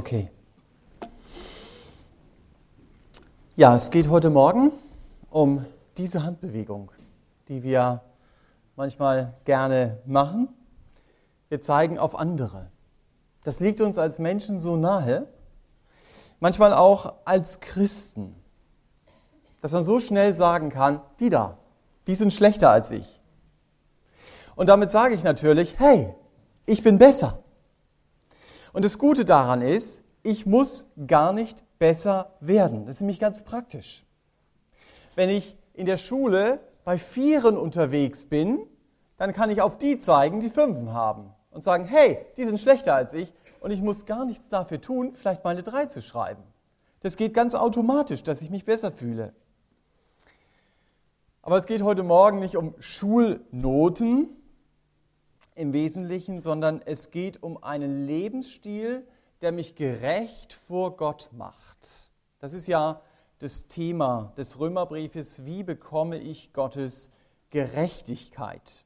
Okay. Ja, es geht heute Morgen um diese Handbewegung, die wir manchmal gerne machen. Wir zeigen auf andere. Das liegt uns als Menschen so nahe, manchmal auch als Christen, dass man so schnell sagen kann, die da, die sind schlechter als ich. Und damit sage ich natürlich, hey, ich bin besser. Und das Gute daran ist, ich muss gar nicht besser werden. Das ist nämlich ganz praktisch. Wenn ich in der Schule bei Vieren unterwegs bin, dann kann ich auf die zeigen, die Fünfen haben und sagen, hey, die sind schlechter als ich und ich muss gar nichts dafür tun, vielleicht mal eine Drei zu schreiben. Das geht ganz automatisch, dass ich mich besser fühle. Aber es geht heute Morgen nicht um Schulnoten, im Wesentlichen, sondern es geht um einen Lebensstil, der mich gerecht vor Gott macht. Das ist ja das Thema des Römerbriefes, wie bekomme ich Gottes Gerechtigkeit?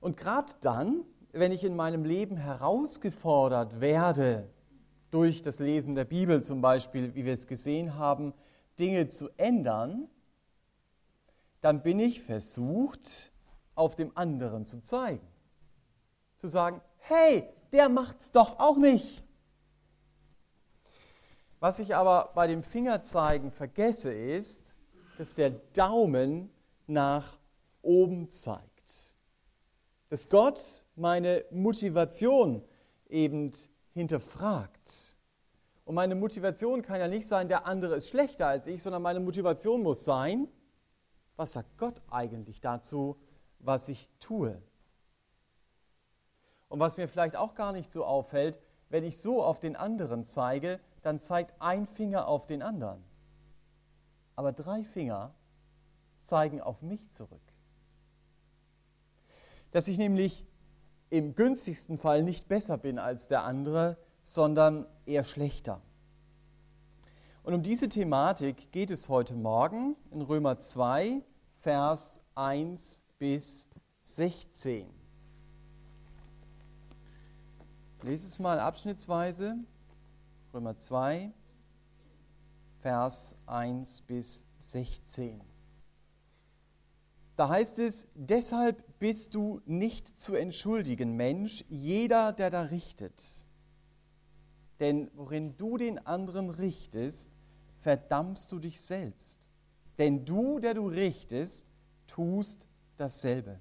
Und gerade dann, wenn ich in meinem Leben herausgefordert werde, durch das Lesen der Bibel zum Beispiel, wie wir es gesehen haben, Dinge zu ändern, dann bin ich versucht, auf dem anderen zu zeigen zu sagen, hey, der macht's doch auch nicht. Was ich aber bei dem Fingerzeigen vergesse, ist, dass der Daumen nach oben zeigt. Dass Gott meine Motivation eben hinterfragt. Und meine Motivation kann ja nicht sein, der andere ist schlechter als ich, sondern meine Motivation muss sein, was sagt Gott eigentlich dazu, was ich tue? Und was mir vielleicht auch gar nicht so auffällt, wenn ich so auf den anderen zeige, dann zeigt ein Finger auf den anderen. Aber drei Finger zeigen auf mich zurück. Dass ich nämlich im günstigsten Fall nicht besser bin als der andere, sondern eher schlechter. Und um diese Thematik geht es heute Morgen in Römer 2, Vers 1 bis 16. Lese es mal abschnittsweise. Römer 2, Vers 1 bis 16. Da heißt es, deshalb bist du nicht zu entschuldigen, Mensch, jeder, der da richtet. Denn worin du den anderen richtest, verdammst du dich selbst. Denn du, der du richtest, tust dasselbe.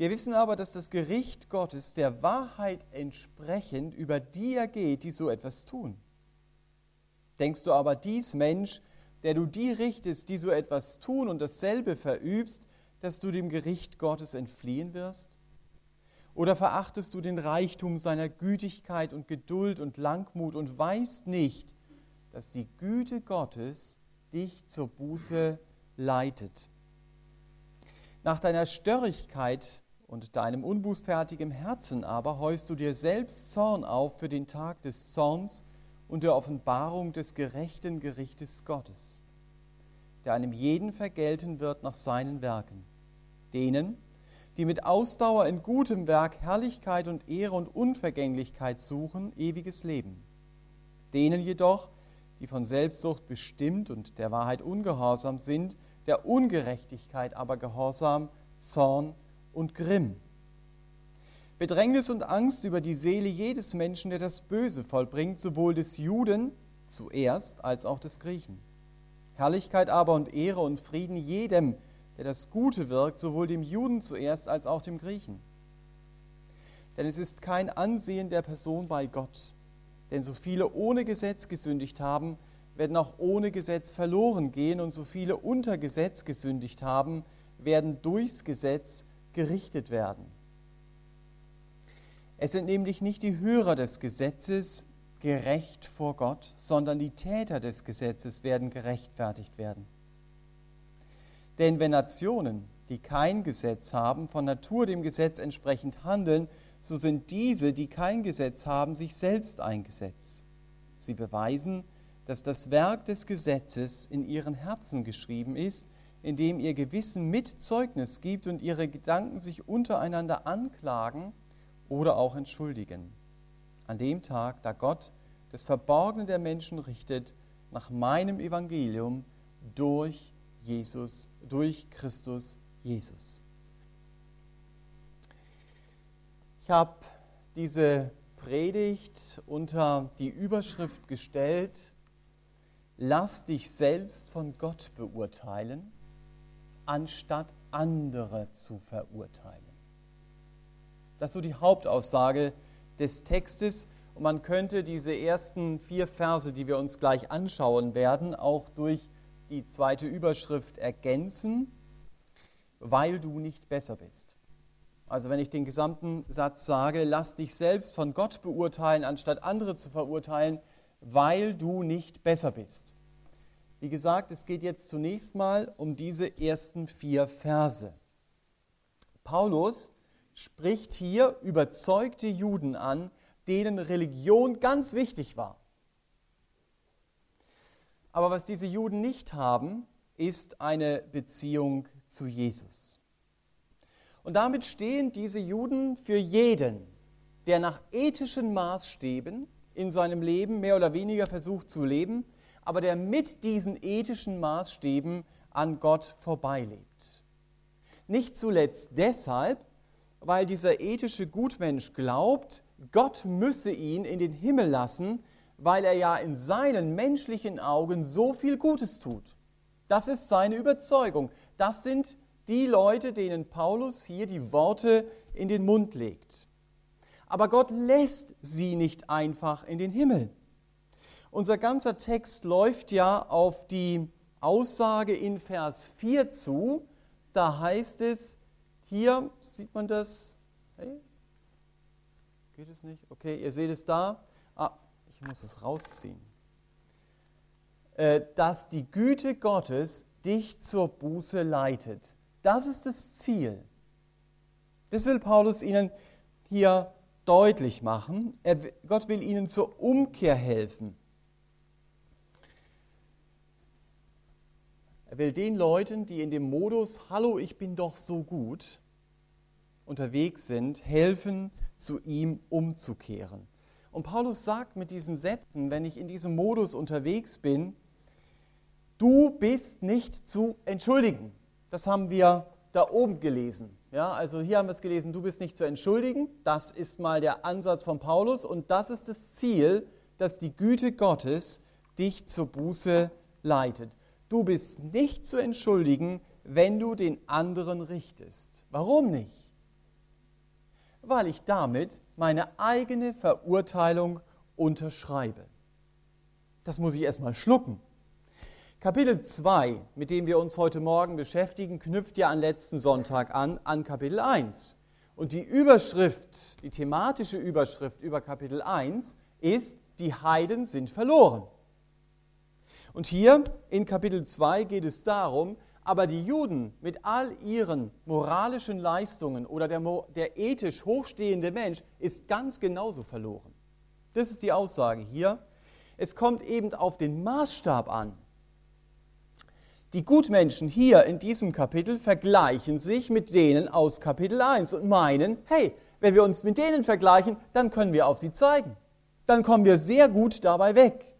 Wir wissen aber, dass das Gericht Gottes der Wahrheit entsprechend über die ergeht, die so etwas tun. Denkst du aber dies, Mensch, der du die richtest, die so etwas tun und dasselbe verübst, dass du dem Gericht Gottes entfliehen wirst? Oder verachtest du den Reichtum seiner Gütigkeit und Geduld und Langmut und weißt nicht, dass die Güte Gottes dich zur Buße leitet? Nach deiner Störrigkeit und deinem unbußfertigen Herzen aber häufst du dir selbst Zorn auf für den Tag des Zorns und der Offenbarung des gerechten Gerichtes Gottes, der einem jeden vergelten wird nach seinen Werken. Denen, die mit Ausdauer in gutem Werk Herrlichkeit und Ehre und Unvergänglichkeit suchen, ewiges Leben. Denen jedoch, die von Selbstsucht bestimmt und der Wahrheit ungehorsam sind, der Ungerechtigkeit aber gehorsam, Zorn und Grimm. Bedrängnis und Angst über die Seele jedes Menschen, der das Böse vollbringt, sowohl des Juden zuerst als auch des Griechen. Herrlichkeit aber und Ehre und Frieden jedem, der das Gute wirkt, sowohl dem Juden zuerst als auch dem Griechen. Denn es ist kein Ansehen der Person bei Gott. Denn so viele ohne Gesetz gesündigt haben, werden auch ohne Gesetz verloren gehen, und so viele unter Gesetz gesündigt haben, werden durchs Gesetz gerichtet werden. Es sind nämlich nicht die Hörer des Gesetzes gerecht vor Gott, sondern die Täter des Gesetzes werden gerechtfertigt werden. Denn wenn Nationen, die kein Gesetz haben, von Natur dem Gesetz entsprechend handeln, so sind diese, die kein Gesetz haben, sich selbst ein Gesetz. Sie beweisen, dass das Werk des Gesetzes in ihren Herzen geschrieben ist, indem ihr Gewissen mit Zeugnis gibt und ihre Gedanken sich untereinander anklagen oder auch entschuldigen. an dem Tag, da Gott das Verborgene der Menschen richtet, nach meinem Evangelium durch Jesus, durch Christus Jesus. Ich habe diese Predigt unter die Überschrift gestellt, lass dich selbst von Gott beurteilen, anstatt andere zu verurteilen. Das ist so die Hauptaussage des Textes. Und man könnte diese ersten vier Verse, die wir uns gleich anschauen werden, auch durch die zweite Überschrift ergänzen, weil du nicht besser bist. Also wenn ich den gesamten Satz sage, lass dich selbst von Gott beurteilen, anstatt andere zu verurteilen, weil du nicht besser bist. Wie gesagt, es geht jetzt zunächst mal um diese ersten vier Verse. Paulus spricht hier überzeugte Juden an, denen Religion ganz wichtig war. Aber was diese Juden nicht haben, ist eine Beziehung zu Jesus. Und damit stehen diese Juden für jeden, der nach ethischen Maßstäben in seinem Leben mehr oder weniger versucht zu leben, aber der mit diesen ethischen Maßstäben an Gott vorbeilebt. Nicht zuletzt deshalb, weil dieser ethische Gutmensch glaubt, Gott müsse ihn in den Himmel lassen, weil er ja in seinen menschlichen Augen so viel Gutes tut. Das ist seine Überzeugung. Das sind die Leute, denen Paulus hier die Worte in den Mund legt. Aber Gott lässt sie nicht einfach in den Himmel. Unser ganzer Text läuft ja auf die Aussage in Vers 4 zu. Da heißt es, hier sieht man das. Hey? Geht es nicht? Okay, ihr seht es da. Ah, ich muss es rausziehen. Äh, dass die Güte Gottes dich zur Buße leitet. Das ist das Ziel. Das will Paulus ihnen hier deutlich machen. Er, Gott will ihnen zur Umkehr helfen. Er will den Leuten, die in dem Modus, hallo, ich bin doch so gut, unterwegs sind, helfen, zu ihm umzukehren. Und Paulus sagt mit diesen Sätzen, wenn ich in diesem Modus unterwegs bin, du bist nicht zu entschuldigen. Das haben wir da oben gelesen. Ja, also hier haben wir es gelesen, du bist nicht zu entschuldigen. Das ist mal der Ansatz von Paulus und das ist das Ziel, dass die Güte Gottes dich zur Buße leitet. Du bist nicht zu entschuldigen, wenn du den anderen richtest. Warum nicht? Weil ich damit meine eigene Verurteilung unterschreibe. Das muss ich erstmal schlucken. Kapitel 2, mit dem wir uns heute Morgen beschäftigen, knüpft ja an letzten Sonntag an, an Kapitel 1. Und die Überschrift, die thematische Überschrift über Kapitel 1 ist, die Heiden sind verloren. Und hier in Kapitel 2 geht es darum, aber die Juden mit all ihren moralischen Leistungen oder der, der ethisch hochstehende Mensch ist ganz genauso verloren. Das ist die Aussage hier. Es kommt eben auf den Maßstab an. Die Gutmenschen hier in diesem Kapitel vergleichen sich mit denen aus Kapitel 1 und meinen, hey, wenn wir uns mit denen vergleichen, dann können wir auf sie zeigen. Dann kommen wir sehr gut dabei weg.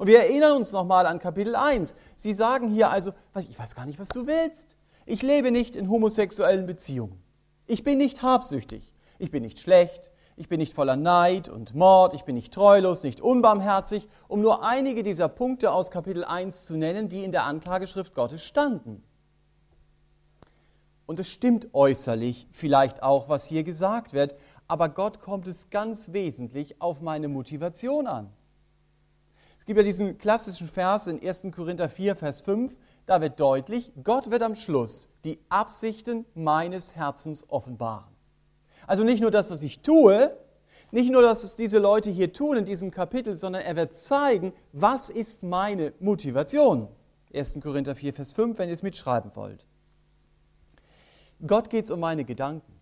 Und wir erinnern uns nochmal an Kapitel 1. Sie sagen hier also, ich weiß gar nicht, was du willst. Ich lebe nicht in homosexuellen Beziehungen. Ich bin nicht habsüchtig. Ich bin nicht schlecht ich bin nicht voller Neid und Mord, ich bin nicht treulos, nicht unbarmherzig, um nur einige dieser Punkte aus Kapitel 1 zu nennen, die in der Anklageschrift Gottes standen. Und es stimmt äußerlich vielleicht auch, was hier gesagt wird, aber Gott kommt es ganz wesentlich auf meine Motivation an. Es gibt ja diesen klassischen Vers in 1. Korinther 4, Vers 5, da wird deutlich, Gott wird am Schluss die Absichten meines Herzens offenbaren. Also nicht nur das, was ich tue, nicht nur, dass es diese Leute hier tun in diesem Kapitel, sondern er wird zeigen, was ist meine Motivation. 1. Korinther 4, Vers 5, wenn ihr es mitschreiben wollt. Gott geht es um meine Gedanken.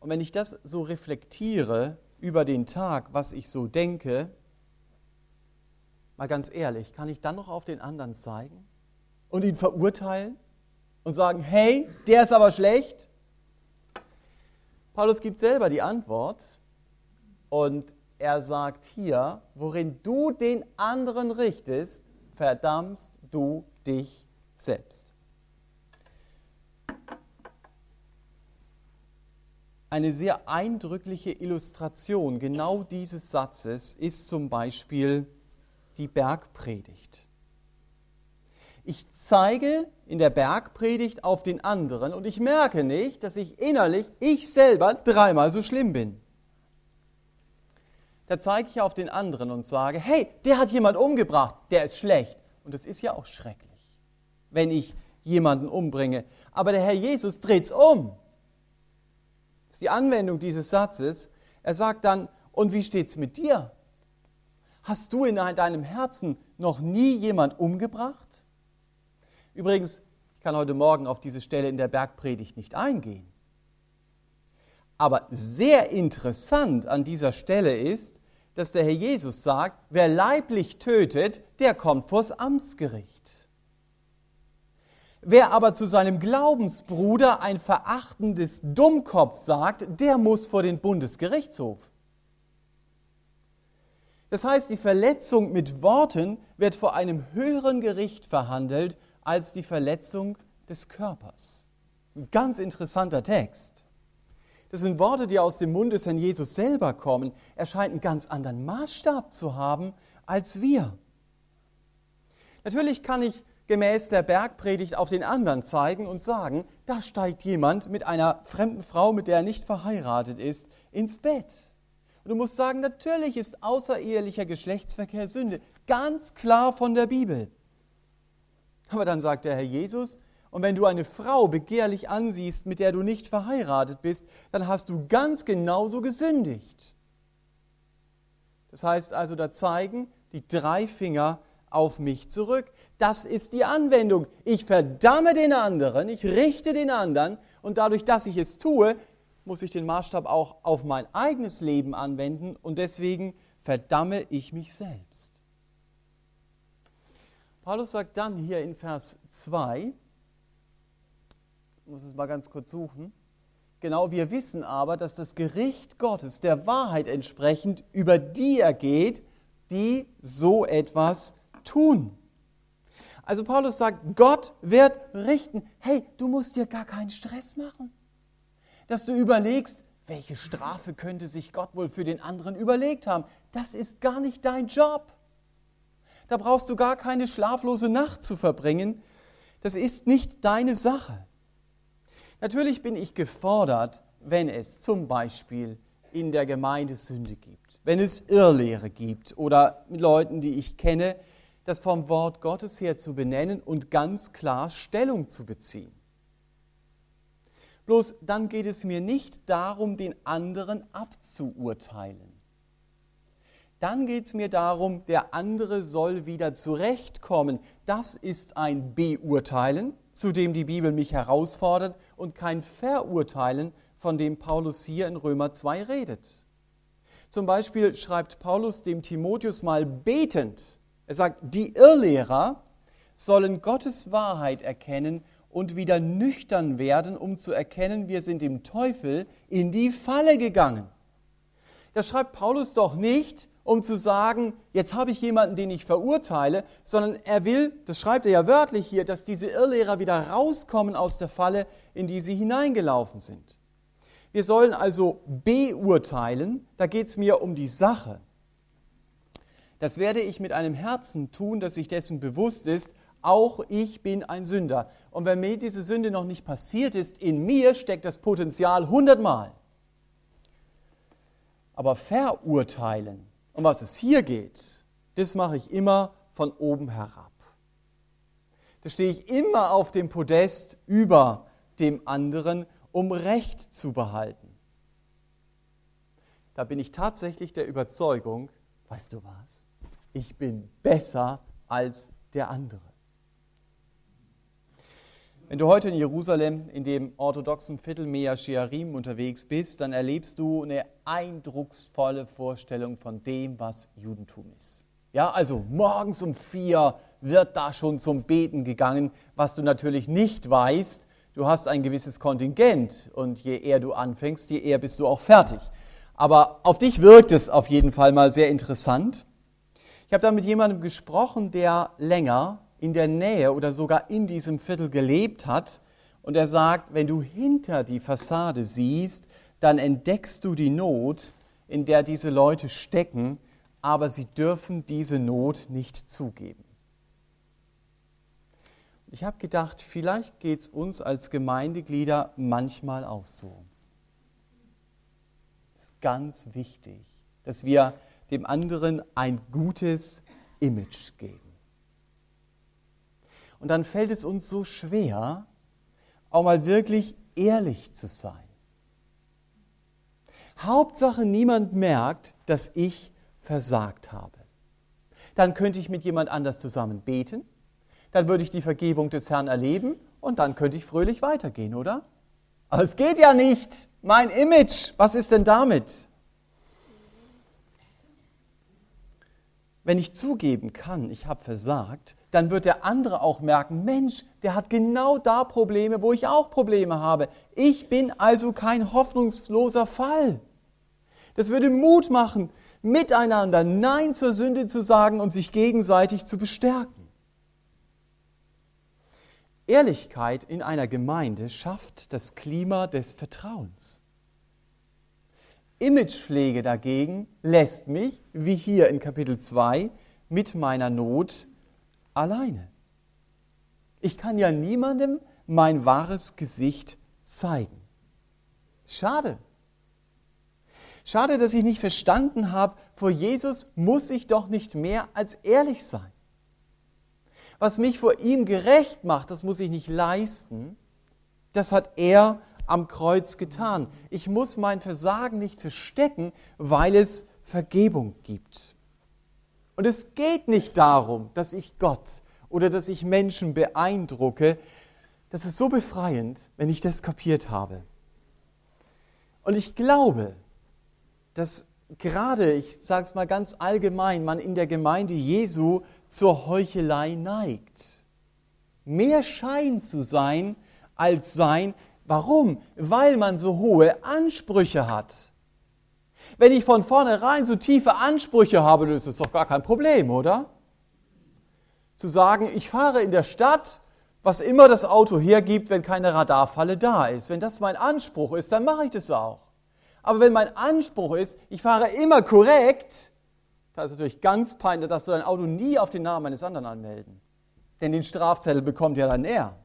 Und wenn ich das so reflektiere über den Tag, was ich so denke, mal ganz ehrlich, kann ich dann noch auf den anderen zeigen und ihn verurteilen und sagen, hey, der ist aber schlecht? Paulus gibt selber die Antwort Und er sagt hier, worin du den anderen richtest, verdammst du dich selbst. Eine sehr eindrückliche Illustration genau dieses Satzes ist zum Beispiel die Bergpredigt. Ich zeige in der Bergpredigt auf den anderen und ich merke nicht, dass ich innerlich, ich selber, dreimal so schlimm bin. Da zeige ich auf den anderen und sage, hey, der hat jemand umgebracht, der ist schlecht. Und das ist ja auch schrecklich, wenn ich jemanden umbringe. Aber der Herr Jesus dreht es um. Das ist die Anwendung dieses Satzes. Er sagt dann, und wie steht es mit dir? Hast du in deinem Herzen noch nie jemand umgebracht? Übrigens, ich kann heute Morgen auf diese Stelle in der Bergpredigt nicht eingehen. Aber sehr interessant an dieser Stelle ist, dass der Herr Jesus sagt, wer leiblich tötet, der kommt vors Amtsgericht. Wer aber zu seinem Glaubensbruder ein verachtendes Dummkopf sagt, der muss vor den Bundesgerichtshof. Das heißt, die Verletzung mit Worten wird vor einem höheren Gericht verhandelt als die Verletzung des Körpers. Ein ganz interessanter Text. Das sind Worte, die aus dem Mund des Herrn Jesus selber kommen. Er scheint einen ganz anderen Maßstab zu haben als wir. Natürlich kann ich gemäß der Bergpredigt auf den anderen zeigen und sagen, da steigt jemand mit einer fremden Frau, mit der er nicht verheiratet ist, ins Bett. Und du musst sagen, natürlich ist außerehelicher Geschlechtsverkehr Sünde, ganz klar von der Bibel. Aber dann sagt der Herr Jesus, und wenn du eine Frau begehrlich ansiehst, mit der du nicht verheiratet bist, dann hast du ganz genauso gesündigt. Das heißt also, da zeigen die drei Finger auf mich zurück. Das ist die Anwendung. Ich verdamme den anderen, ich richte den anderen und dadurch, dass ich es tue, muss ich den Maßstab auch auf mein eigenes Leben anwenden und deswegen verdamme ich mich selbst. Paulus sagt dann hier in Vers 2, ich muss es mal ganz kurz suchen, genau, wir wissen aber, dass das Gericht Gottes der Wahrheit entsprechend über die ergeht, die so etwas tun. Also Paulus sagt, Gott wird richten. Hey, du musst dir gar keinen Stress machen dass du überlegst, welche Strafe könnte sich Gott wohl für den anderen überlegt haben. Das ist gar nicht dein Job. Da brauchst du gar keine schlaflose Nacht zu verbringen. Das ist nicht deine Sache. Natürlich bin ich gefordert, wenn es zum Beispiel in der Gemeinde Sünde gibt, wenn es Irrlehre gibt oder mit Leuten, die ich kenne, das vom Wort Gottes her zu benennen und ganz klar Stellung zu beziehen. Bloß dann geht es mir nicht darum, den anderen abzuurteilen. Dann geht es mir darum, der andere soll wieder zurechtkommen. Das ist ein Beurteilen, zu dem die Bibel mich herausfordert, und kein Verurteilen, von dem Paulus hier in Römer 2 redet. Zum Beispiel schreibt Paulus dem Timotheus mal betend. Er sagt, die Irrlehrer sollen Gottes Wahrheit erkennen und wieder nüchtern werden, um zu erkennen, wir sind dem Teufel in die Falle gegangen. Das schreibt Paulus doch nicht, um zu sagen, jetzt habe ich jemanden, den ich verurteile, sondern er will, das schreibt er ja wörtlich hier, dass diese Irrlehrer wieder rauskommen aus der Falle, in die sie hineingelaufen sind. Wir sollen also beurteilen, da geht es mir um die Sache. Das werde ich mit einem Herzen tun, das sich dessen bewusst ist, auch ich bin ein Sünder. Und wenn mir diese Sünde noch nicht passiert ist, in mir steckt das Potenzial hundertmal. Aber verurteilen, um was es hier geht, das mache ich immer von oben herab. Da stehe ich immer auf dem Podest über dem anderen, um Recht zu behalten. Da bin ich tatsächlich der Überzeugung, weißt du was, ich bin besser als der andere. Wenn du heute in Jerusalem in dem orthodoxen Viertel Mea Shearim unterwegs bist, dann erlebst du eine eindrucksvolle Vorstellung von dem, was Judentum ist. Ja, also morgens um vier wird da schon zum Beten gegangen, was du natürlich nicht weißt. Du hast ein gewisses Kontingent und je eher du anfängst, je eher bist du auch fertig. Aber auf dich wirkt es auf jeden Fall mal sehr interessant. Ich habe da mit jemandem gesprochen, der länger in der Nähe oder sogar in diesem Viertel gelebt hat. Und er sagt, wenn du hinter die Fassade siehst, dann entdeckst du die Not, in der diese Leute stecken, aber sie dürfen diese Not nicht zugeben. Ich habe gedacht, vielleicht geht es uns als Gemeindeglieder manchmal auch so ganz wichtig, dass wir dem anderen ein gutes Image geben. Und dann fällt es uns so schwer, auch mal wirklich ehrlich zu sein. Hauptsache, niemand merkt, dass ich versagt habe. Dann könnte ich mit jemand anders zusammen beten, dann würde ich die Vergebung des Herrn erleben und dann könnte ich fröhlich weitergehen, oder? Aber es geht ja nicht. Mein Image, was ist denn damit? Wenn ich zugeben kann, ich habe versagt, dann wird der andere auch merken, Mensch, der hat genau da Probleme, wo ich auch Probleme habe. Ich bin also kein hoffnungsloser Fall. Das würde Mut machen, miteinander Nein zur Sünde zu sagen und sich gegenseitig zu bestärken. Ehrlichkeit in einer Gemeinde schafft das Klima des Vertrauens. Imagepflege dagegen lässt mich, wie hier in Kapitel 2, mit meiner Not alleine. Ich kann ja niemandem mein wahres Gesicht zeigen. Schade. Schade, dass ich nicht verstanden habe, vor Jesus muss ich doch nicht mehr als ehrlich sein. Was mich vor ihm gerecht macht, das muss ich nicht leisten. Das hat er am Kreuz getan. Ich muss mein Versagen nicht verstecken, weil es Vergebung gibt. Und es geht nicht darum, dass ich Gott oder dass ich Menschen beeindrucke. Das ist so befreiend, wenn ich das kapiert habe. Und ich glaube, dass gerade, ich sage es mal ganz allgemein, man in der Gemeinde Jesu zur Heuchelei neigt. Mehr Schein zu sein als sein. Warum? Weil man so hohe Ansprüche hat. Wenn ich von vornherein so tiefe Ansprüche habe, dann ist doch gar kein Problem, oder? Zu sagen, ich fahre in der Stadt, was immer das Auto hergibt, wenn keine Radarfalle da ist. Wenn das mein Anspruch ist, dann mache ich das auch. Aber wenn mein Anspruch ist, ich fahre immer korrekt, da ist natürlich ganz peinlich, dass du dein Auto nie auf den Namen eines anderen anmelden. Denn den Strafzettel bekommt ja dann er.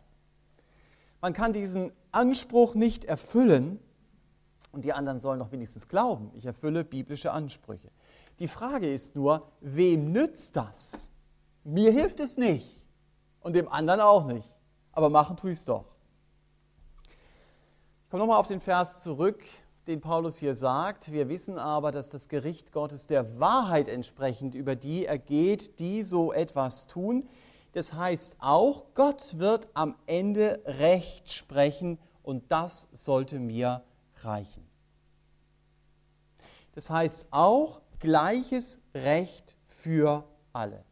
Man kann diesen Anspruch nicht erfüllen und die anderen sollen doch wenigstens glauben, ich erfülle biblische Ansprüche. Die Frage ist nur, wem nützt das? Mir hilft es nicht und dem anderen auch nicht. Aber machen tue ich es doch. Ich komme nochmal auf den Vers zurück, den Paulus hier sagt. Wir wissen aber, dass das Gericht Gottes der Wahrheit entsprechend über die ergeht, die so etwas tun. Das heißt auch, Gott wird am Ende Recht sprechen und das sollte mir reichen. Das heißt auch gleiches Recht für alle.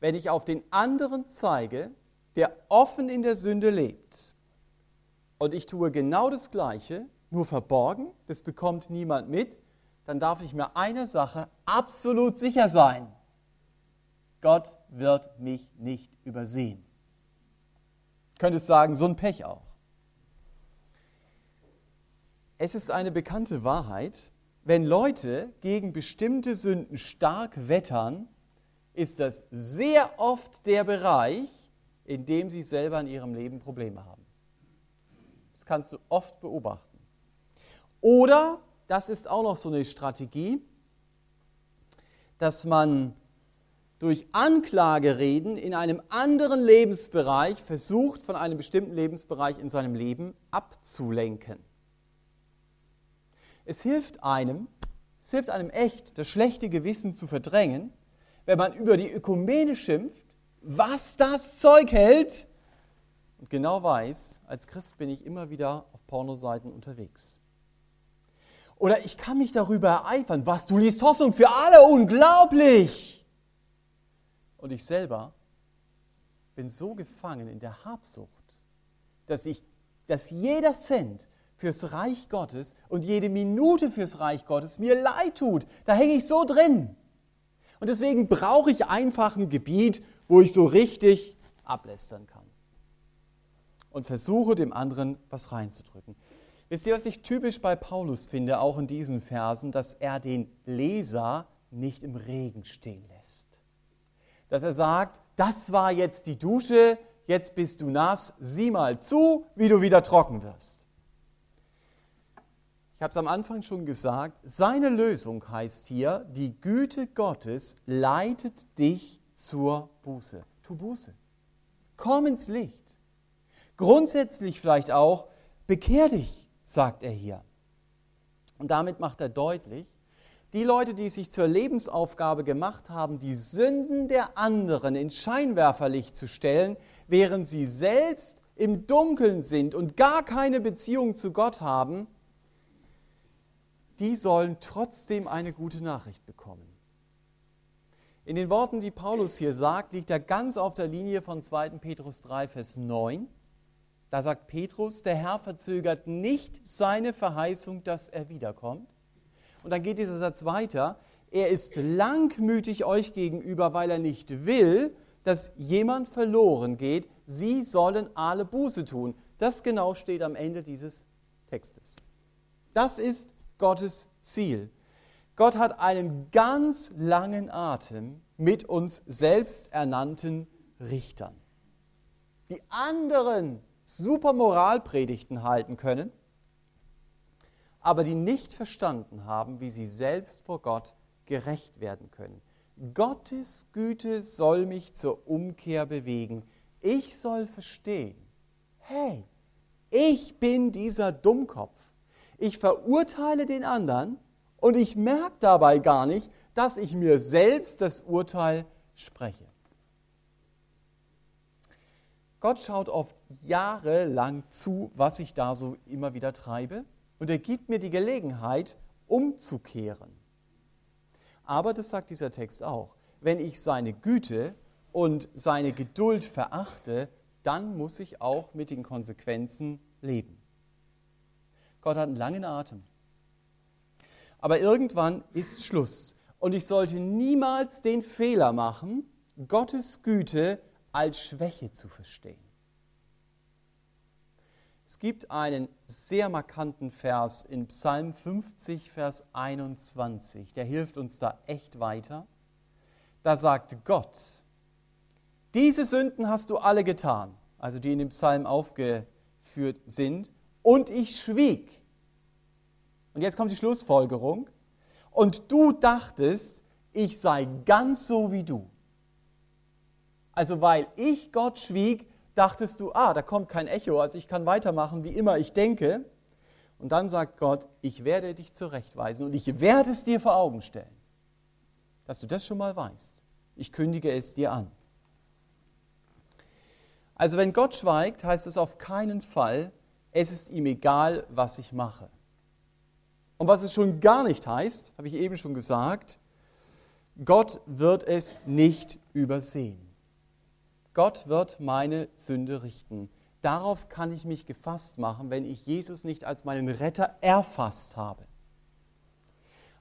Wenn ich auf den anderen zeige, der offen in der Sünde lebt, und ich tue genau das Gleiche, nur verborgen, das bekommt niemand mit, dann darf ich mir einer Sache absolut sicher sein. Gott wird mich nicht übersehen. Ich könnte sagen, so ein Pech auch. Es ist eine bekannte Wahrheit, wenn Leute gegen bestimmte Sünden stark wettern, ist das sehr oft der Bereich, in dem sie selber in ihrem Leben Probleme haben. Das kannst du oft beobachten. Oder, das ist auch noch so eine Strategie, dass man durch Anklagereden in einem anderen Lebensbereich versucht, von einem bestimmten Lebensbereich in seinem Leben abzulenken. Es hilft einem, es hilft einem echt, das schlechte Gewissen zu verdrängen, wenn man über die Ökumene schimpft, was das Zeug hält und genau weiß, als Christ bin ich immer wieder auf Pornoseiten unterwegs. Oder ich kann mich darüber ereifern, was du liest Hoffnung für alle, unglaublich. Und ich selber bin so gefangen in der Habsucht, dass ich, dass jeder Cent fürs Reich Gottes und jede Minute fürs Reich Gottes mir leid tut. Da hänge ich so drin. Und deswegen brauche ich einfach ein Gebiet, wo ich so richtig ablästern kann. Und versuche dem anderen was reinzudrücken. Wisst ihr, was ich typisch bei Paulus finde, auch in diesen Versen, dass er den Leser nicht im Regen stehen lässt. Dass er sagt, das war jetzt die Dusche, jetzt bist du nass, sieh mal zu, wie du wieder trocken wirst. Ich habe es am Anfang schon gesagt, seine Lösung heißt hier, die Güte Gottes leitet dich zur Buße. Tu Buße. Komm ins Licht. Grundsätzlich vielleicht auch, bekehr dich, sagt er hier. Und damit macht er deutlich, die Leute, die sich zur Lebensaufgabe gemacht haben, die Sünden der anderen ins Scheinwerferlicht zu stellen, während sie selbst im Dunkeln sind und gar keine Beziehung zu Gott haben, die sollen trotzdem eine gute Nachricht bekommen. In den Worten, die Paulus hier sagt, liegt er ganz auf der Linie von 2. Petrus 3, Vers 9. Da sagt Petrus, der Herr verzögert nicht seine Verheißung, dass er wiederkommt. Und dann geht dieser Satz weiter. Er ist langmütig euch gegenüber, weil er nicht will, dass jemand verloren geht. Sie sollen alle Buße tun. Das genau steht am Ende dieses Textes. Das ist Gottes Ziel. Gott hat einen ganz langen Atem mit uns selbsternannten Richtern, die anderen super Moralpredigten halten können, aber die nicht verstanden haben, wie sie selbst vor Gott gerecht werden können. Gottes Güte soll mich zur Umkehr bewegen. Ich soll verstehen, hey, ich bin dieser Dummkopf. Ich verurteile den anderen und ich merke dabei gar nicht, dass ich mir selbst das Urteil spreche. Gott schaut oft jahrelang zu, was ich da so immer wieder treibe und er gibt mir die Gelegenheit, umzukehren. Aber, das sagt dieser Text auch, wenn ich seine Güte und seine Geduld verachte, dann muss ich auch mit den Konsequenzen leben. Gott hat einen langen Atem. Aber irgendwann ist Schluss. Und ich sollte niemals den Fehler machen, Gottes Güte als Schwäche zu verstehen. Es gibt einen sehr markanten Vers in Psalm 50, Vers 21, der hilft uns da echt weiter. Da sagt Gott, diese Sünden hast du alle getan, also die in dem Psalm aufgeführt sind, und ich schwieg. Und jetzt kommt die Schlussfolgerung. Und du dachtest, ich sei ganz so wie du. Also weil ich Gott schwieg, dachtest du, ah, da kommt kein Echo, also ich kann weitermachen, wie immer ich denke. Und dann sagt Gott, ich werde dich zurechtweisen und ich werde es dir vor Augen stellen, dass du das schon mal weißt. Ich kündige es dir an. Also wenn Gott schweigt, heißt es auf keinen Fall, es ist ihm egal, was ich mache. Und was es schon gar nicht heißt, habe ich eben schon gesagt, Gott wird es nicht übersehen. Gott wird meine Sünde richten. Darauf kann ich mich gefasst machen, wenn ich Jesus nicht als meinen Retter erfasst habe.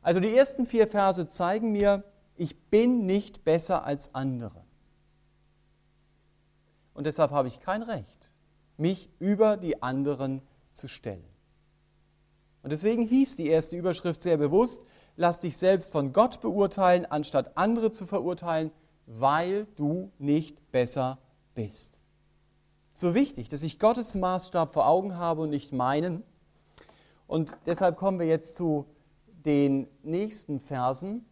Also die ersten vier Verse zeigen mir, ich bin nicht besser als andere. Und deshalb habe ich kein Recht, mich über die anderen zu stellen. Und deswegen hieß die erste Überschrift sehr bewusst, lass dich selbst von Gott beurteilen, anstatt andere zu verurteilen, weil du nicht besser bist. So wichtig, dass ich Gottes Maßstab vor Augen habe und nicht meinen. Und deshalb kommen wir jetzt zu den nächsten Versen.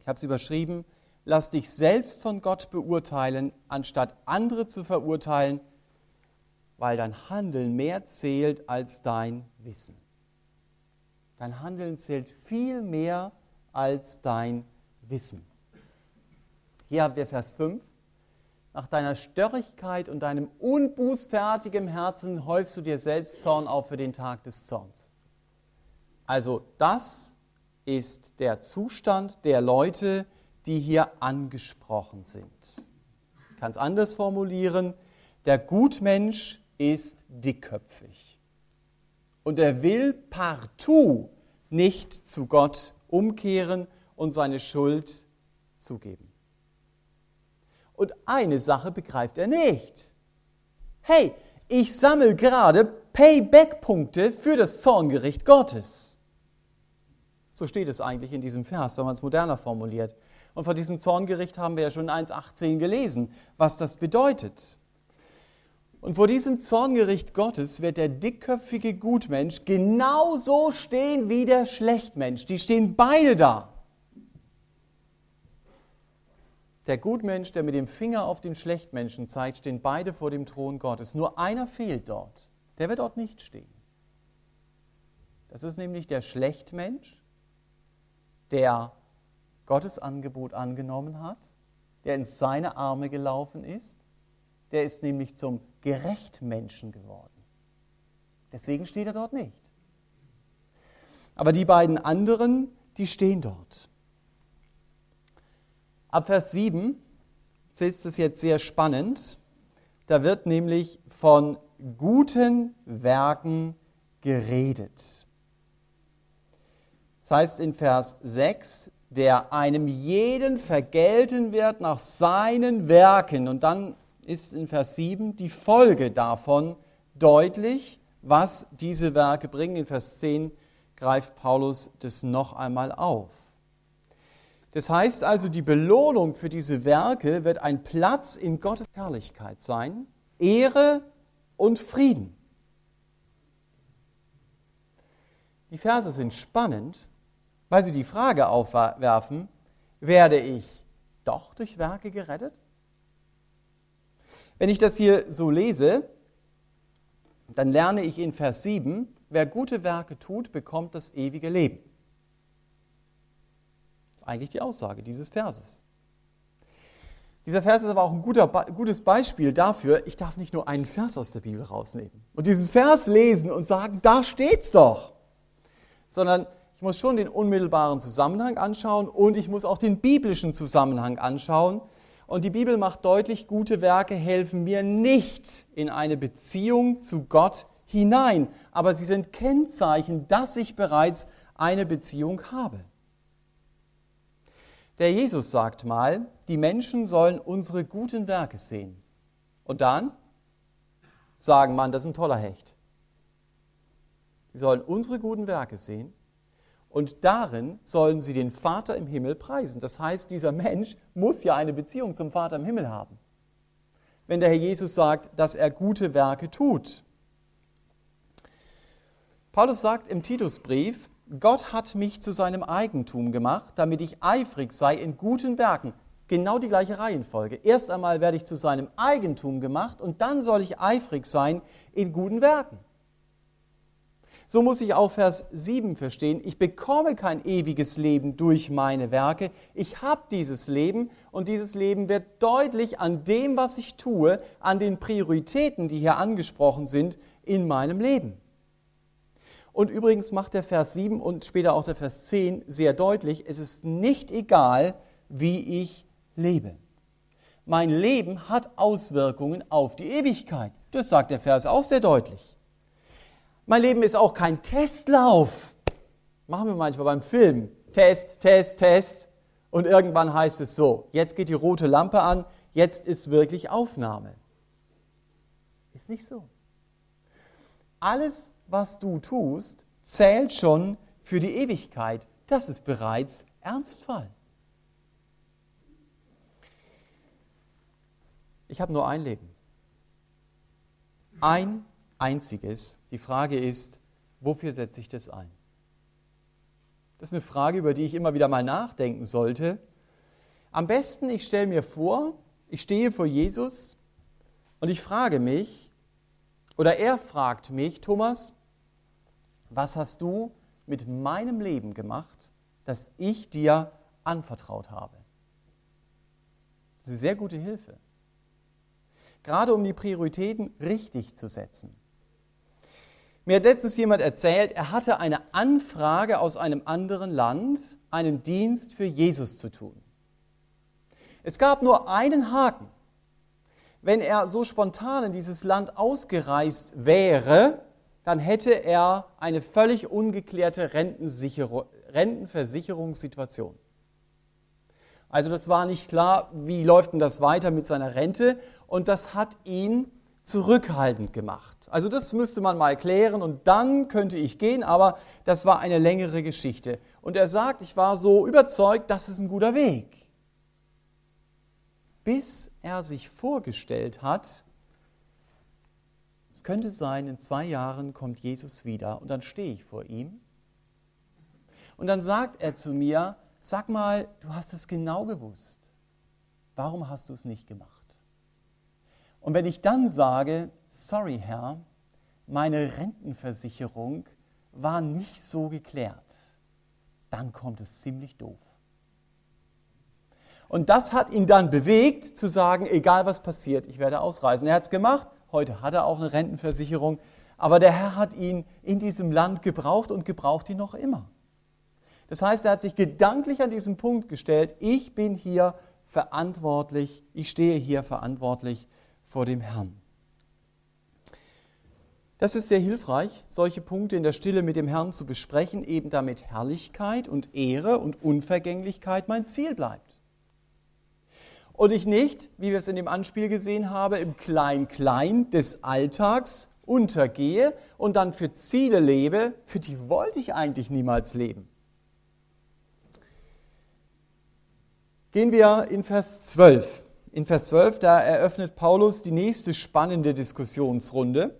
Ich habe es überschrieben, lass dich selbst von Gott beurteilen, anstatt andere zu verurteilen, weil dein Handeln mehr zählt als dein Wissen. Dein Handeln zählt viel mehr als dein Wissen. Hier haben wir Vers 5. Nach deiner Störrigkeit und deinem unbußfertigen Herzen häufst du dir selbst Zorn auf für den Tag des Zorns. Also das ist der Zustand der Leute, die hier angesprochen sind. Ich kann es anders formulieren. Der Gutmensch ist dickköpfig. Und er will partout nicht zu Gott umkehren und seine Schuld zugeben. Und eine Sache begreift er nicht. Hey, ich sammle gerade Payback-Punkte für das Zorngericht Gottes. So steht es eigentlich in diesem Vers, wenn man es moderner formuliert. Und von diesem Zorngericht haben wir ja schon in 1.18 gelesen, was das bedeutet. Und vor diesem Zorngericht Gottes wird der dickköpfige Gutmensch genauso stehen wie der Schlechtmensch. Die stehen beide da. Der Gutmensch, der mit dem Finger auf den Schlechtmenschen zeigt, stehen beide vor dem Thron Gottes. Nur einer fehlt dort. Der wird dort nicht stehen. Das ist nämlich der Schlechtmensch, der Gottes Angebot angenommen hat, der in seine Arme gelaufen ist. Der ist nämlich zum Gerechtmenschen geworden. Deswegen steht er dort nicht. Aber die beiden anderen, die stehen dort. Ab Vers 7 ist es jetzt sehr spannend. Da wird nämlich von guten Werken geredet. Das heißt in Vers 6, der einem jeden vergelten wird nach seinen Werken. Und dann ist in Vers 7 die Folge davon deutlich, was diese Werke bringen. In Vers 10 greift Paulus das noch einmal auf. Das heißt also, die Belohnung für diese Werke wird ein Platz in Gottes Herrlichkeit sein, Ehre und Frieden. Die Verse sind spannend, weil sie die Frage aufwerfen, werde ich doch durch Werke gerettet? Wenn ich das hier so lese, dann lerne ich in Vers 7, wer gute Werke tut, bekommt das ewige Leben eigentlich die Aussage dieses Verses. Dieser Vers ist aber auch ein guter, gutes Beispiel dafür, ich darf nicht nur einen Vers aus der Bibel rausnehmen und diesen Vers lesen und sagen, da steht's doch, sondern ich muss schon den unmittelbaren Zusammenhang anschauen und ich muss auch den biblischen Zusammenhang anschauen. Und die Bibel macht deutlich, gute Werke helfen mir nicht in eine Beziehung zu Gott hinein, aber sie sind Kennzeichen, dass ich bereits eine Beziehung habe. Der Jesus sagt mal, die Menschen sollen unsere guten Werke sehen. Und dann sagen man, das ist ein toller Hecht. Sie sollen unsere guten Werke sehen und darin sollen sie den Vater im Himmel preisen. Das heißt, dieser Mensch muss ja eine Beziehung zum Vater im Himmel haben. Wenn der Herr Jesus sagt, dass er gute Werke tut. Paulus sagt im Titusbrief, Gott hat mich zu seinem Eigentum gemacht, damit ich eifrig sei in guten Werken. Genau die gleiche Reihenfolge. Erst einmal werde ich zu seinem Eigentum gemacht und dann soll ich eifrig sein in guten Werken. So muss ich auch Vers 7 verstehen. Ich bekomme kein ewiges Leben durch meine Werke. Ich habe dieses Leben und dieses Leben wird deutlich an dem, was ich tue, an den Prioritäten, die hier angesprochen sind, in meinem Leben. Und übrigens macht der Vers 7 und später auch der Vers 10 sehr deutlich, es ist nicht egal, wie ich lebe. Mein Leben hat Auswirkungen auf die Ewigkeit. Das sagt der Vers auch sehr deutlich. Mein Leben ist auch kein Testlauf. Machen wir manchmal beim Film. Test, Test, Test. Und irgendwann heißt es so, jetzt geht die rote Lampe an, jetzt ist wirklich Aufnahme. Ist nicht so. Alles, was du tust, zählt schon für die Ewigkeit. Das ist bereits Ernstfall. Ich habe nur ein Leben. Ein einziges. Die Frage ist, wofür setze ich das ein? Das ist eine Frage, über die ich immer wieder mal nachdenken sollte. Am besten, ich stelle mir vor, ich stehe vor Jesus und ich frage mich, oder er fragt mich, Thomas, was hast du mit meinem Leben gemacht, das ich dir anvertraut habe? Das ist eine sehr gute Hilfe. Gerade um die Prioritäten richtig zu setzen. Mir hat letztens jemand erzählt, er hatte eine Anfrage aus einem anderen Land, einen Dienst für Jesus zu tun. Es gab nur einen Haken. Wenn er so spontan in dieses Land ausgereist wäre, dann hätte er eine völlig ungeklärte Rentenversicherungssituation. Also das war nicht klar, wie läuft denn das weiter mit seiner Rente und das hat ihn zurückhaltend gemacht. Also das müsste man mal klären und dann könnte ich gehen, aber das war eine längere Geschichte. Und er sagt, ich war so überzeugt, das ist ein guter Weg. Bis er sich vorgestellt hat, es könnte sein, in zwei Jahren kommt Jesus wieder und dann stehe ich vor ihm. Und dann sagt er zu mir, sag mal, du hast es genau gewusst. Warum hast du es nicht gemacht? Und wenn ich dann sage, sorry Herr, meine Rentenversicherung war nicht so geklärt, dann kommt es ziemlich doof. Und das hat ihn dann bewegt zu sagen, egal was passiert, ich werde ausreisen. Er hat es gemacht, heute hat er auch eine Rentenversicherung, aber der Herr hat ihn in diesem Land gebraucht und gebraucht ihn noch immer. Das heißt, er hat sich gedanklich an diesen Punkt gestellt, ich bin hier verantwortlich, ich stehe hier verantwortlich vor dem Herrn. Das ist sehr hilfreich, solche Punkte in der Stille mit dem Herrn zu besprechen, eben damit Herrlichkeit und Ehre und Unvergänglichkeit mein Ziel bleibt. Und ich nicht, wie wir es in dem Anspiel gesehen haben, im Klein-Klein des Alltags untergehe und dann für Ziele lebe, für die wollte ich eigentlich niemals leben. Gehen wir in Vers 12 in Vers 12, da eröffnet Paulus die nächste spannende Diskussionsrunde,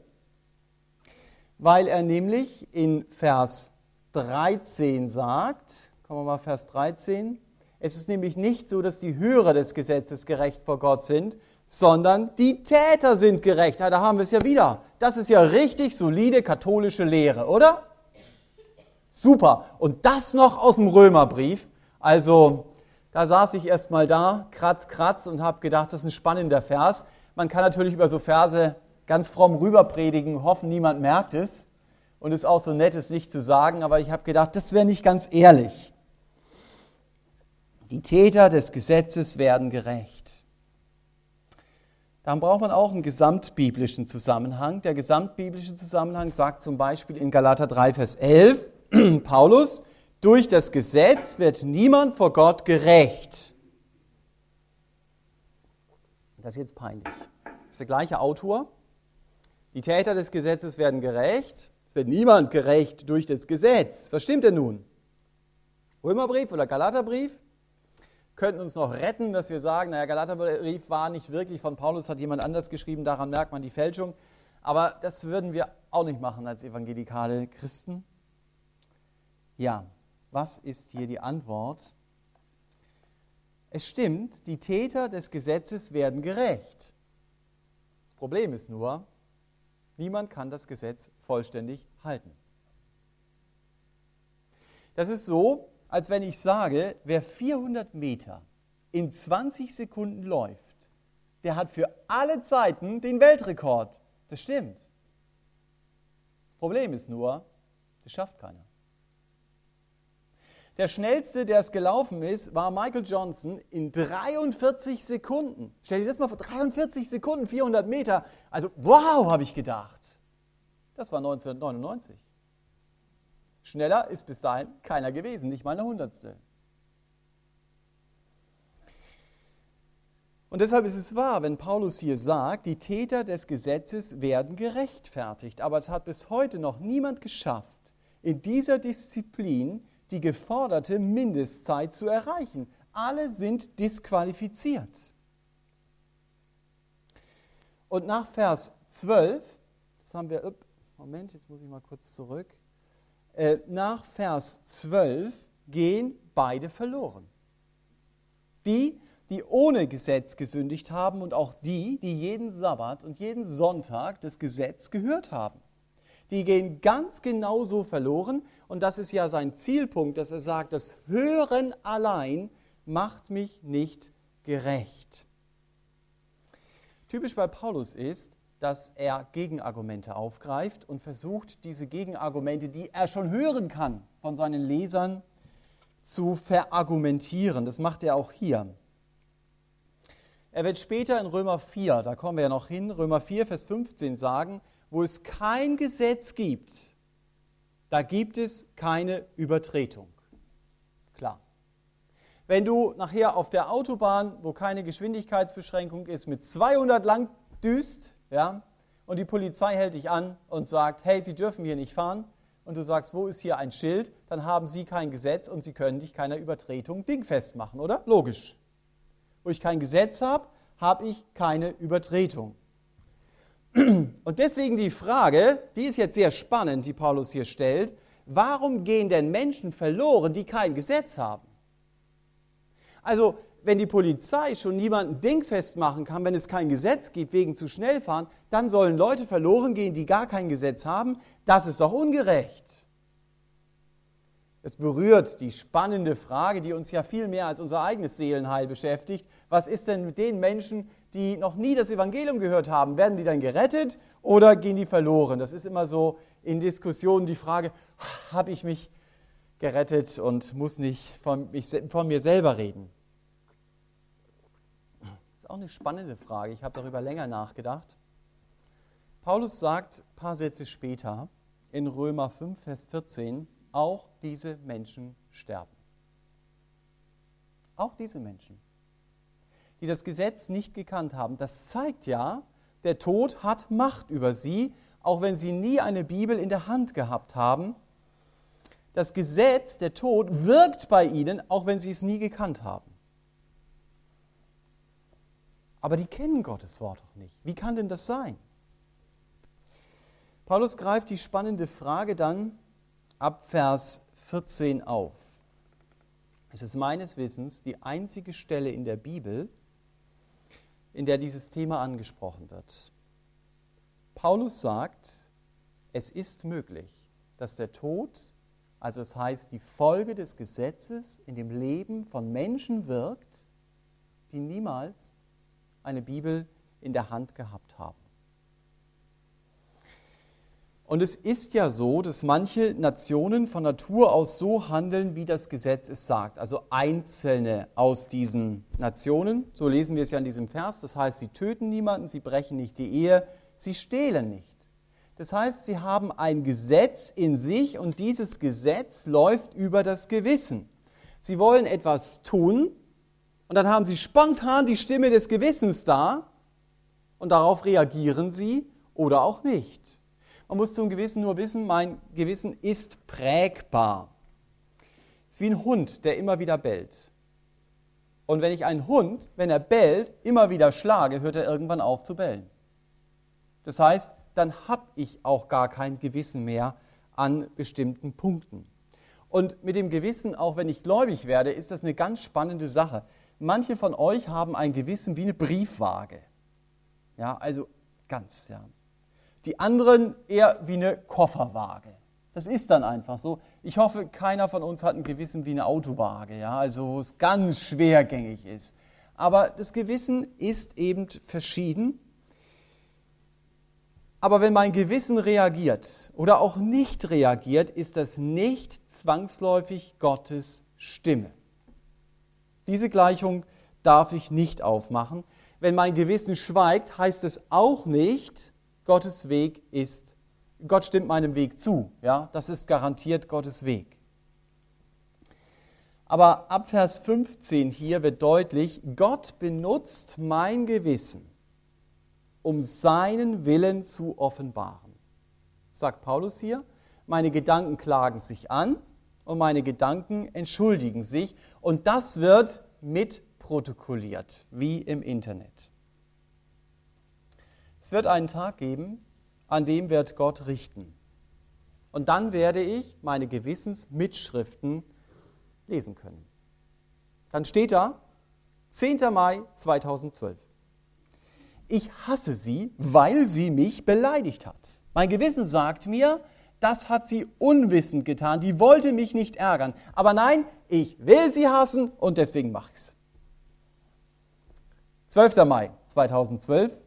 weil er nämlich in Vers 13 sagt, kommen wir mal Vers 13, es ist nämlich nicht so, dass die Hörer des Gesetzes gerecht vor Gott sind, sondern die Täter sind gerecht. Ja, da haben wir es ja wieder. Das ist ja richtig solide katholische Lehre, oder? Super. Und das noch aus dem Römerbrief. Also da saß ich erst mal da, kratz, kratz und habe gedacht, das ist ein spannender Vers. Man kann natürlich über so Verse ganz fromm rüberpredigen, hoffen, niemand merkt es. Und es ist auch so nett, es nicht zu sagen, aber ich habe gedacht, das wäre nicht ganz ehrlich. Die Täter des Gesetzes werden gerecht. Dann braucht man auch einen gesamtbiblischen Zusammenhang. Der gesamtbiblische Zusammenhang sagt zum Beispiel in Galater 3, Vers 11, Paulus, durch das Gesetz wird niemand vor Gott gerecht. Das ist jetzt peinlich. Das ist der gleiche Autor. Die Täter des Gesetzes werden gerecht. Es wird niemand gerecht durch das Gesetz. Was stimmt denn nun? Römerbrief oder Galaterbrief? Könnten uns noch retten, dass wir sagen, naja, Galaterbrief war nicht wirklich von Paulus, hat jemand anders geschrieben, daran merkt man die Fälschung. Aber das würden wir auch nicht machen als evangelikale Christen. Ja, was ist hier die Antwort? Es stimmt, die Täter des Gesetzes werden gerecht. Das Problem ist nur, niemand kann das Gesetz vollständig halten. Das ist so, als wenn ich sage, wer 400 Meter in 20 Sekunden läuft, der hat für alle Zeiten den Weltrekord. Das stimmt. Das Problem ist nur, das schafft keiner. Der schnellste, der es gelaufen ist, war Michael Johnson in 43 Sekunden. Stell dir das mal vor, 43 Sekunden, 400 Meter. Also, wow, habe ich gedacht. Das war 1999. Schneller ist bis dahin keiner gewesen, nicht mal eine Hundertstel. Und deshalb ist es wahr, wenn Paulus hier sagt, die Täter des Gesetzes werden gerechtfertigt. Aber es hat bis heute noch niemand geschafft, in dieser Disziplin die geforderte Mindestzeit zu erreichen. Alle sind disqualifiziert. Und nach Vers 12, das haben wir, Moment, jetzt muss ich mal kurz zurück. Äh, nach Vers 12 gehen beide verloren. Die, die ohne Gesetz gesündigt haben und auch die, die jeden Sabbat und jeden Sonntag das Gesetz gehört haben die gehen ganz genauso verloren. Und das ist ja sein Zielpunkt, dass er sagt, das Hören allein macht mich nicht gerecht. Typisch bei Paulus ist, dass er Gegenargumente aufgreift und versucht, diese Gegenargumente, die er schon hören kann, von seinen Lesern zu verargumentieren. Das macht er auch hier. Er wird später in Römer 4, da kommen wir ja noch hin, Römer 4, Vers 15 sagen, wo es kein Gesetz gibt, da gibt es keine Übertretung. Klar. Wenn du nachher auf der Autobahn, wo keine Geschwindigkeitsbeschränkung ist, mit 200 lang düst, ja, und die Polizei hält dich an und sagt, hey, Sie dürfen hier nicht fahren, und du sagst, wo ist hier ein Schild, dann haben sie kein Gesetz und sie können dich keiner Übertretung dingfest machen, oder? Logisch. Wo ich kein Gesetz habe, habe ich keine Übertretung. Und deswegen die Frage, die ist jetzt sehr spannend, die Paulus hier stellt, warum gehen denn Menschen verloren, die kein Gesetz haben? Also, wenn die Polizei schon niemanden dingfest machen kann, wenn es kein Gesetz gibt wegen zu schnell fahren, dann sollen Leute verloren gehen, die gar kein Gesetz haben. Das ist doch ungerecht. Es berührt die spannende Frage, die uns ja viel mehr als unser eigenes Seelenheil beschäftigt. Was ist denn mit den Menschen, die noch nie das Evangelium gehört haben? Werden die dann gerettet oder gehen die verloren? Das ist immer so in Diskussionen die Frage, habe ich mich gerettet und muss nicht von, mich, von mir selber reden? Ist auch eine spannende Frage. Ich habe darüber länger nachgedacht. Paulus sagt ein paar Sätze später in Römer 5, Vers 14, auch diese Menschen sterben. Auch diese Menschen, die das Gesetz nicht gekannt haben. Das zeigt ja, der Tod hat Macht über sie, auch wenn sie nie eine Bibel in der Hand gehabt haben. Das Gesetz, der Tod, wirkt bei ihnen, auch wenn sie es nie gekannt haben aber die kennen Gottes Wort auch nicht. Wie kann denn das sein? Paulus greift die spannende Frage dann ab Vers 14 auf. Es ist meines Wissens die einzige Stelle in der Bibel, in der dieses Thema angesprochen wird. Paulus sagt, es ist möglich, dass der Tod, also das heißt die Folge des Gesetzes, in dem Leben von Menschen wirkt, die niemals eine Bibel in der Hand gehabt haben. Und es ist ja so, dass manche Nationen von Natur aus so handeln, wie das Gesetz es sagt. Also einzelne aus diesen Nationen, so lesen wir es ja in diesem Vers. Das heißt, sie töten niemanden, sie brechen nicht die Ehe, sie stehlen nicht. Das heißt, sie haben ein Gesetz in sich und dieses Gesetz läuft über das Gewissen. Sie wollen etwas tun, und dann haben sie spontan die Stimme des Gewissens da und darauf reagieren sie oder auch nicht. Man muss zum Gewissen nur wissen, mein Gewissen ist prägbar. Es ist wie ein Hund, der immer wieder bellt. Und wenn ich einen Hund, wenn er bellt, immer wieder schlage, hört er irgendwann auf zu bellen. Das heißt, dann habe ich auch gar kein Gewissen mehr an bestimmten Punkten. Und mit dem Gewissen, auch wenn ich gläubig werde, ist das eine ganz spannende Sache manche von euch haben ein Gewissen wie eine Briefwaage. Ja, also ganz, ja. Die anderen eher wie eine Kofferwaage. Das ist dann einfach so. Ich hoffe, keiner von uns hat ein Gewissen wie eine Autowaage, ja, also wo es ganz schwergängig ist. Aber das Gewissen ist eben verschieden. Aber wenn mein Gewissen reagiert oder auch nicht reagiert, ist das nicht zwangsläufig Gottes Stimme. Diese Gleichung darf ich nicht aufmachen. Wenn mein Gewissen schweigt, heißt es auch nicht, Gottes Weg ist, Gott stimmt meinem Weg zu. Ja, das ist garantiert Gottes Weg. Aber ab Vers 15 hier wird deutlich, Gott benutzt mein Gewissen, um seinen Willen zu offenbaren. Sagt Paulus hier, meine Gedanken klagen sich an, und meine Gedanken entschuldigen sich. Und das wird mitprotokolliert, wie im Internet. Es wird einen Tag geben, an dem wird Gott richten. Und dann werde ich meine Gewissensmitschriften lesen können. Dann steht da 10. Mai 2012. Ich hasse sie, weil sie mich beleidigt hat. Mein Gewissen sagt mir, das hat sie unwissend getan, die wollte mich nicht ärgern. Aber nein, ich will sie hassen und deswegen mache ich es. 12. Mai 2012.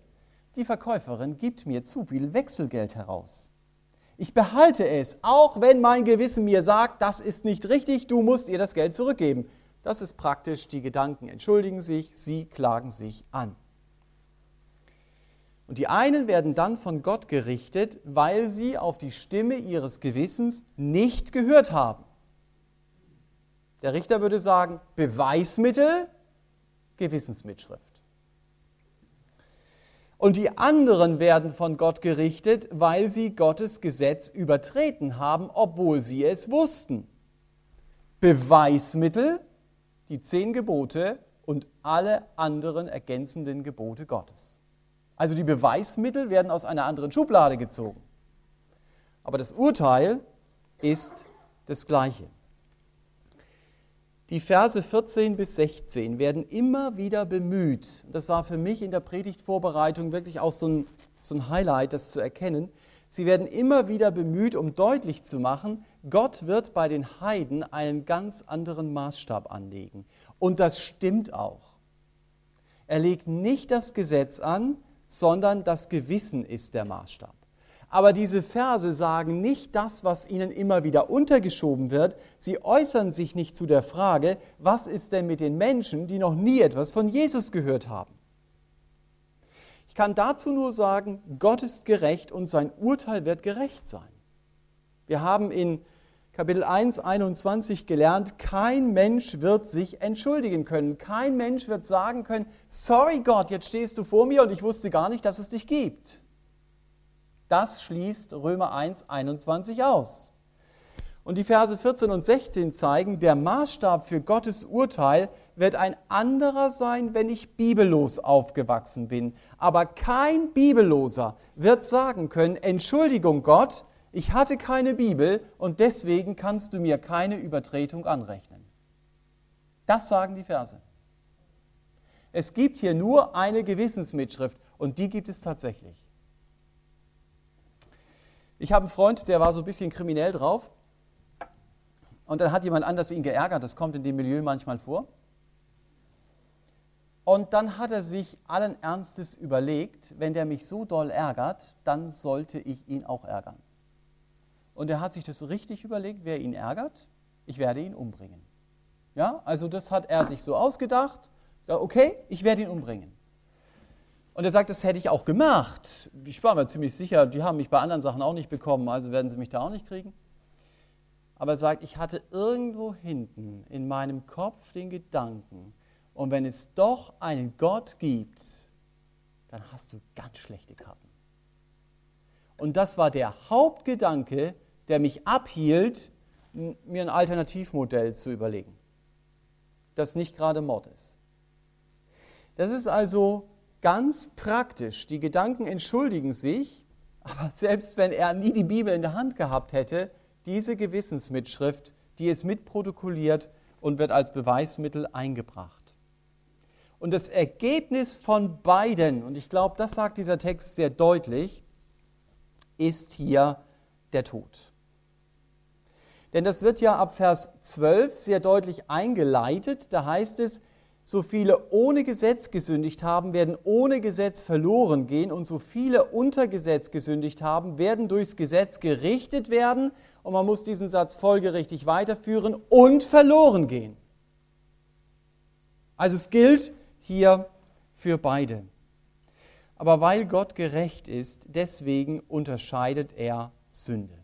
Die Verkäuferin gibt mir zu viel Wechselgeld heraus. Ich behalte es, auch wenn mein Gewissen mir sagt, das ist nicht richtig, du musst ihr das Geld zurückgeben. Das ist praktisch, die Gedanken entschuldigen sich, sie klagen sich an. Und die einen werden dann von Gott gerichtet, weil sie auf die Stimme ihres Gewissens nicht gehört haben. Der Richter würde sagen, Beweismittel, Gewissensmitschrift. Und die anderen werden von Gott gerichtet, weil sie Gottes Gesetz übertreten haben, obwohl sie es wussten. Beweismittel, die zehn Gebote und alle anderen ergänzenden Gebote Gottes. Also die Beweismittel werden aus einer anderen Schublade gezogen. Aber das Urteil ist das gleiche. Die Verse 14 bis 16 werden immer wieder bemüht. Das war für mich in der Predigtvorbereitung wirklich auch so ein, so ein Highlight, das zu erkennen. Sie werden immer wieder bemüht, um deutlich zu machen, Gott wird bei den Heiden einen ganz anderen Maßstab anlegen. Und das stimmt auch. Er legt nicht das Gesetz an, sondern das Gewissen ist der Maßstab. Aber diese Verse sagen nicht das, was ihnen immer wieder untergeschoben wird. Sie äußern sich nicht zu der Frage, was ist denn mit den Menschen, die noch nie etwas von Jesus gehört haben. Ich kann dazu nur sagen, Gott ist gerecht und sein Urteil wird gerecht sein. Wir haben in Kapitel 1, 21 gelernt, kein Mensch wird sich entschuldigen können. Kein Mensch wird sagen können, sorry Gott, jetzt stehst du vor mir und ich wusste gar nicht, dass es dich gibt. Das schließt Römer 1, 21 aus. Und die Verse 14 und 16 zeigen, der Maßstab für Gottes Urteil wird ein anderer sein, wenn ich bibellos aufgewachsen bin. Aber kein Bibelloser wird sagen können, Entschuldigung Gott, ich hatte keine Bibel und deswegen kannst du mir keine Übertretung anrechnen. Das sagen die Verse. Es gibt hier nur eine Gewissensmitschrift und die gibt es tatsächlich. Ich habe einen Freund, der war so ein bisschen kriminell drauf. Und dann hat jemand anders ihn geärgert. Das kommt in dem Milieu manchmal vor. Und dann hat er sich allen Ernstes überlegt, wenn der mich so doll ärgert, dann sollte ich ihn auch ärgern. Und er hat sich das richtig überlegt, wer ihn ärgert, ich werde ihn umbringen. Ja, also das hat er sich so ausgedacht. Okay, ich werde ihn umbringen. Und er sagt, das hätte ich auch gemacht. Ich war mir ziemlich sicher, die haben mich bei anderen Sachen auch nicht bekommen, also werden sie mich da auch nicht kriegen. Aber er sagt, ich hatte irgendwo hinten in meinem Kopf den Gedanken, und wenn es doch einen Gott gibt, dann hast du ganz schlechte Karten. Und das war der Hauptgedanke, der mich abhielt, mir ein Alternativmodell zu überlegen, das nicht gerade Mord ist. Das ist also ganz praktisch. Die Gedanken entschuldigen sich, aber selbst wenn er nie die Bibel in der Hand gehabt hätte, diese Gewissensmitschrift, die ist mitprotokolliert und wird als Beweismittel eingebracht. Und das Ergebnis von beiden, und ich glaube, das sagt dieser Text sehr deutlich, ist hier der Tod. Denn das wird ja ab Vers 12 sehr deutlich eingeleitet. Da heißt es, so viele ohne Gesetz gesündigt haben, werden ohne Gesetz verloren gehen und so viele unter Gesetz gesündigt haben, werden durchs Gesetz gerichtet werden und man muss diesen Satz folgerichtig weiterführen und verloren gehen. Also es gilt hier für beide. Aber weil Gott gerecht ist, deswegen unterscheidet er Sünde.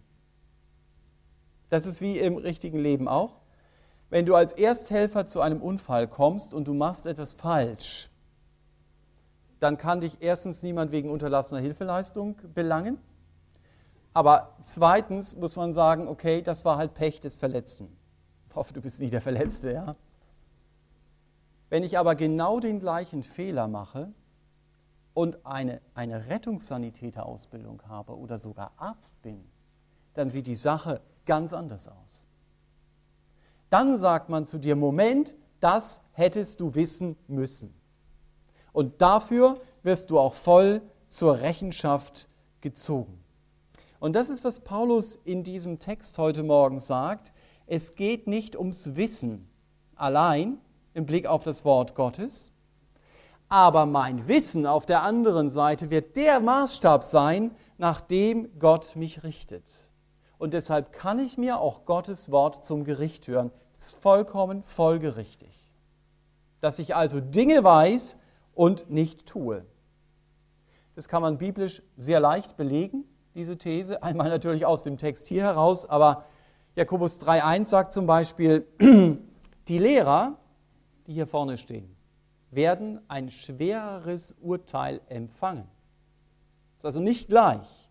Das ist wie im richtigen Leben auch. Wenn du als Ersthelfer zu einem Unfall kommst und du machst etwas falsch, dann kann dich erstens niemand wegen unterlassener Hilfeleistung belangen. Aber zweitens muss man sagen, okay, das war halt Pech des Verletzten. Ich hoffe, du bist nicht der Verletzte, ja. Wenn ich aber genau den gleichen Fehler mache und eine, eine Rettungssanitäterausbildung habe oder sogar Arzt bin, dann sieht die Sache ganz anders aus dann sagt man zu dir, Moment, das hättest du wissen müssen. Und dafür wirst du auch voll zur Rechenschaft gezogen. Und das ist, was Paulus in diesem Text heute Morgen sagt. Es geht nicht ums Wissen allein im Blick auf das Wort Gottes, aber mein Wissen auf der anderen Seite wird der Maßstab sein, nach dem Gott mich richtet. Und deshalb kann ich mir auch Gottes Wort zum Gericht hören. Das ist vollkommen folgerichtig. Dass ich also Dinge weiß und nicht tue. Das kann man biblisch sehr leicht belegen, diese These. Einmal natürlich aus dem Text hier heraus, aber Jakobus 3.1 sagt zum Beispiel, die Lehrer, die hier vorne stehen, werden ein schwereres Urteil empfangen. Das ist also nicht gleich.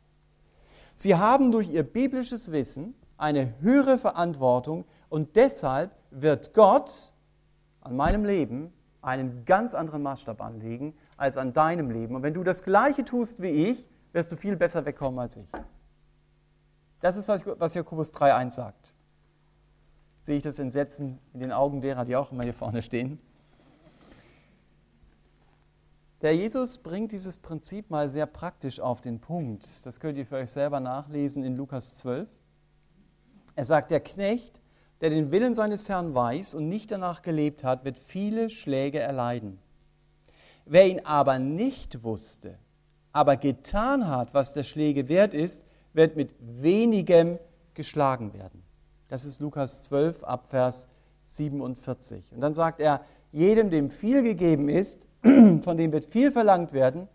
Sie haben durch ihr biblisches Wissen eine höhere Verantwortung und deshalb wird Gott an meinem Leben einen ganz anderen Maßstab anlegen als an deinem Leben. Und wenn du das Gleiche tust wie ich, wirst du viel besser wegkommen als ich. Das ist, was Jakobus 3.1 sagt. Sehe ich das Entsetzen in den Augen derer, die auch immer hier vorne stehen. Der Jesus bringt dieses Prinzip mal sehr praktisch auf den Punkt. Das könnt ihr für euch selber nachlesen in Lukas 12. Er sagt, der Knecht, der den Willen seines Herrn weiß und nicht danach gelebt hat, wird viele Schläge erleiden. Wer ihn aber nicht wusste, aber getan hat, was der Schläge wert ist, wird mit wenigem geschlagen werden. Das ist Lukas 12 ab Vers 47. Und dann sagt er, jedem, dem viel gegeben ist, von dem wird viel verlangt werden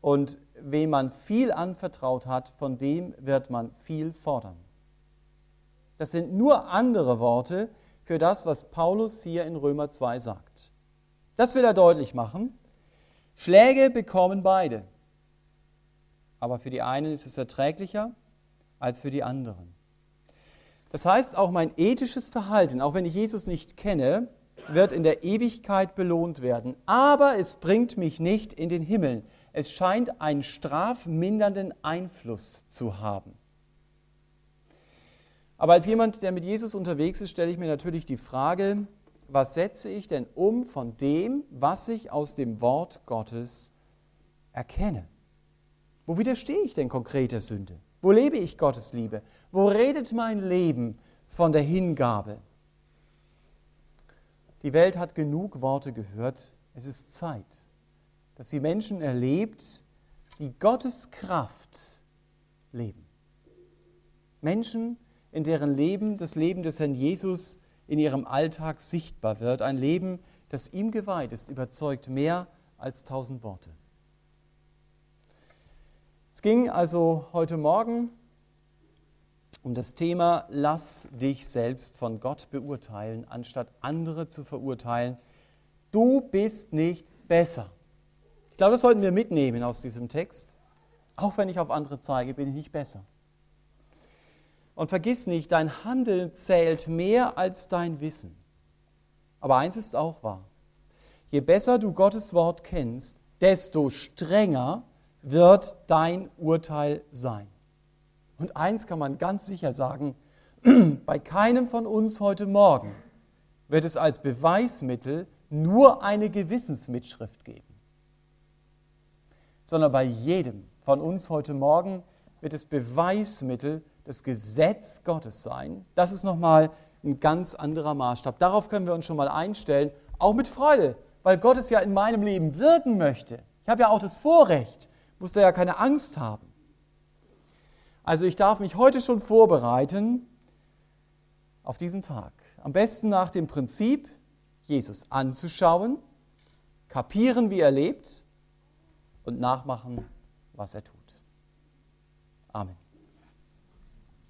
und wem man viel anvertraut hat, von dem wird man viel fordern. Das sind nur andere Worte für das, was Paulus hier in Römer 2 sagt. Das will er deutlich machen. Schläge bekommen beide. Aber für die einen ist es erträglicher als für die anderen. Das heißt, auch mein ethisches Verhalten, auch wenn ich Jesus nicht kenne, wird in der Ewigkeit belohnt werden. Aber es bringt mich nicht in den Himmel. Es scheint einen strafmindernden Einfluss zu haben. Aber als jemand, der mit Jesus unterwegs ist, stelle ich mir natürlich die Frage, was setze ich denn um von dem, was ich aus dem Wort Gottes erkenne? Wo widerstehe ich denn konkret der Sünde? Wo lebe ich Gottes Liebe? Wo redet mein Leben von der Hingabe? Die Welt hat genug Worte gehört. Es ist Zeit, dass sie Menschen erlebt, die Gottes Kraft leben. Menschen, in deren Leben das Leben des Herrn Jesus in ihrem Alltag sichtbar wird. Ein Leben, das ihm geweiht ist, überzeugt mehr als tausend Worte. Es ging also heute Morgen um das Thema, lass dich selbst von Gott beurteilen, anstatt andere zu verurteilen. Du bist nicht besser. Ich glaube, das sollten wir mitnehmen aus diesem Text. Auch wenn ich auf andere zeige, bin ich nicht besser. Und vergiss nicht, dein Handeln zählt mehr als dein Wissen. Aber eins ist auch wahr. Je besser du Gottes Wort kennst, desto strenger wird dein Urteil sein. Und eins kann man ganz sicher sagen, bei keinem von uns heute Morgen wird es als Beweismittel nur eine Gewissensmitschrift geben, sondern bei jedem von uns heute Morgen wird es Beweismittel das Gesetz Gottes sein. Das ist nochmal ein ganz anderer Maßstab. Darauf können wir uns schon mal einstellen, auch mit Freude, weil Gott es ja in meinem Leben wirken möchte. Ich habe ja auch das Vorrecht, muss da ja keine Angst haben. Also ich darf mich heute schon vorbereiten auf diesen Tag. Am besten nach dem Prinzip, Jesus anzuschauen, kapieren, wie er lebt und nachmachen, was er tut. Amen.